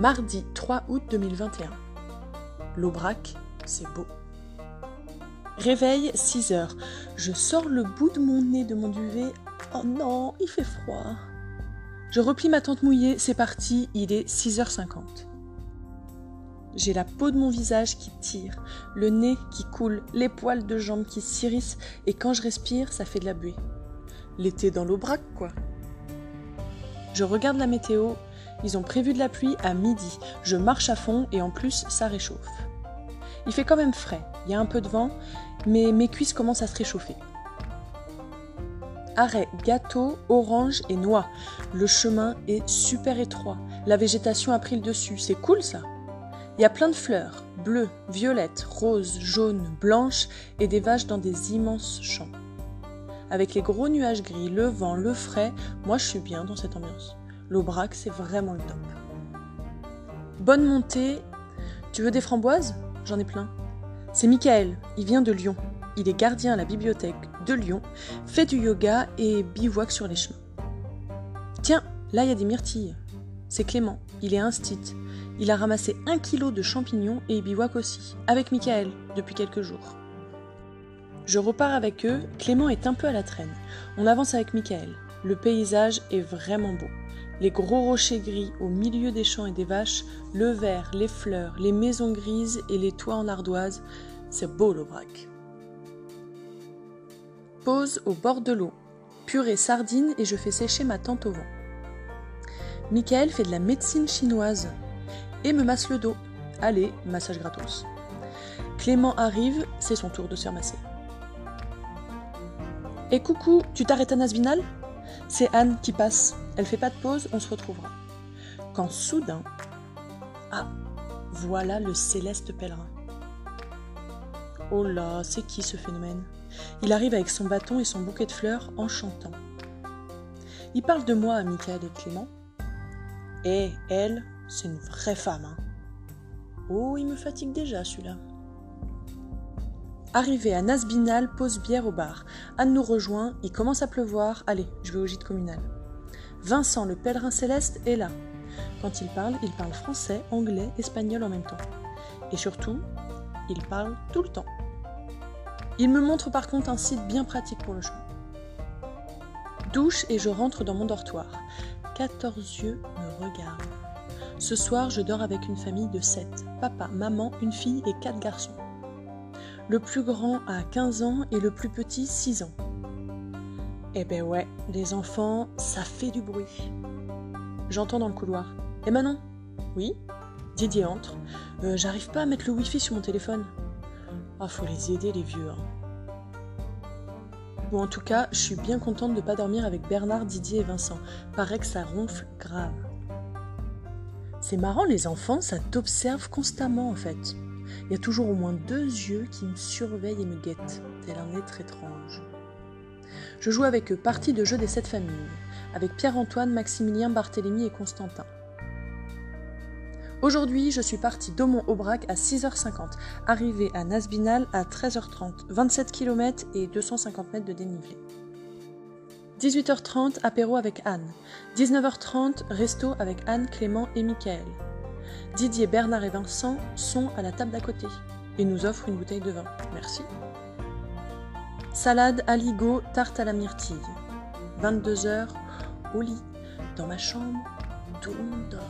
Mardi 3 août 2021. L'Aubrac, c'est beau. Réveil 6 heures. Je sors le bout de mon nez de mon duvet. Oh non, il fait froid. Je replie ma tente mouillée, c'est parti, il est 6h50. J'ai la peau de mon visage qui tire, le nez qui coule, les poils de jambes qui s'irissent, et quand je respire, ça fait de la buée. L'été dans l'Aubrac, quoi. Je regarde la météo, ils ont prévu de la pluie à midi. Je marche à fond et en plus, ça réchauffe. Il fait quand même frais, il y a un peu de vent, mais mes cuisses commencent à se réchauffer. Arrêt gâteau, orange et noix. Le chemin est super étroit. La végétation a pris le dessus. C'est cool ça. Il y a plein de fleurs, bleues, violettes, roses, jaunes, blanches et des vaches dans des immenses champs. Avec les gros nuages gris, le vent, le frais, moi je suis bien dans cette ambiance. L'Aubrac, c'est vraiment le top. Bonne montée. Tu veux des framboises? J'en ai plein. C'est Michael, il vient de Lyon. Il est gardien à la bibliothèque de Lyon, fait du yoga et bivouac sur les chemins. Tiens, là il y a des myrtilles. C'est Clément, il est instit. Il a ramassé un kilo de champignons et bivouac aussi, avec Michael, depuis quelques jours. Je repars avec eux, Clément est un peu à la traîne. On avance avec Michael. Le paysage est vraiment beau. Les gros rochers gris au milieu des champs et des vaches, le vert, les fleurs, les maisons grises et les toits en ardoise, c'est beau l'Aubrac. Pause au bord de l'eau. Purée sardine et je fais sécher ma tente au vent. Michael fait de la médecine chinoise et me masse le dos. Allez, massage gratos. Clément arrive, c'est son tour de se ramasser. Et eh, coucou, tu t'arrêtes à Nasvinal C'est Anne qui passe. Elle fait pas de pause, on se retrouvera. Quand soudain. Ah, voilà le céleste pèlerin. Oh là, c'est qui ce phénomène? Il arrive avec son bâton et son bouquet de fleurs en chantant. Il parle de moi à Michael et Clément. Et elle, c'est une vraie femme. Hein. Oh, il me fatigue déjà celui-là. Arrivé à Nasbinal, pose bière au bar. Anne nous rejoint, il commence à pleuvoir. Allez, je vais au gîte communal. Vincent, le pèlerin céleste, est là. Quand il parle, il parle français, anglais, espagnol en même temps. Et surtout, il parle tout le temps. Il me montre par contre un site bien pratique pour le chemin. Douche et je rentre dans mon dortoir. 14 yeux me regardent. Ce soir, je dors avec une famille de 7. Papa, maman, une fille et quatre garçons. Le plus grand a 15 ans et le plus petit 6 ans. Eh ben ouais, les enfants, ça fait du bruit. J'entends dans le couloir. Eh Manon Oui? Didier entre. Euh, j'arrive pas à mettre le wifi sur mon téléphone. Ah, faut les aider les vieux. Hein. Bon, en tout cas, je suis bien contente de pas dormir avec Bernard, Didier et Vincent. Paraît que ça ronfle grave. C'est marrant, les enfants, ça t'observe constamment en fait. Il y a toujours au moins deux yeux qui me surveillent et me guettent, tel un être étrange. Je joue avec eux partie de jeu des sept familles, avec Pierre-Antoine, Maximilien, Barthélemy et Constantin. Aujourd'hui, je suis partie d'Aumont-Aubrac à 6h50, arrivée à Nasbinal à 13h30, 27 km et 250 mètres de dénivelé. 18h30, apéro avec Anne. 19h30, resto avec Anne, Clément et Michael. Didier, Bernard et Vincent sont à la table d'à côté et nous offrent une bouteille de vin. Merci. Salade, aligot, tarte à la myrtille. 22h, au lit, dans ma chambre, tout le monde dort.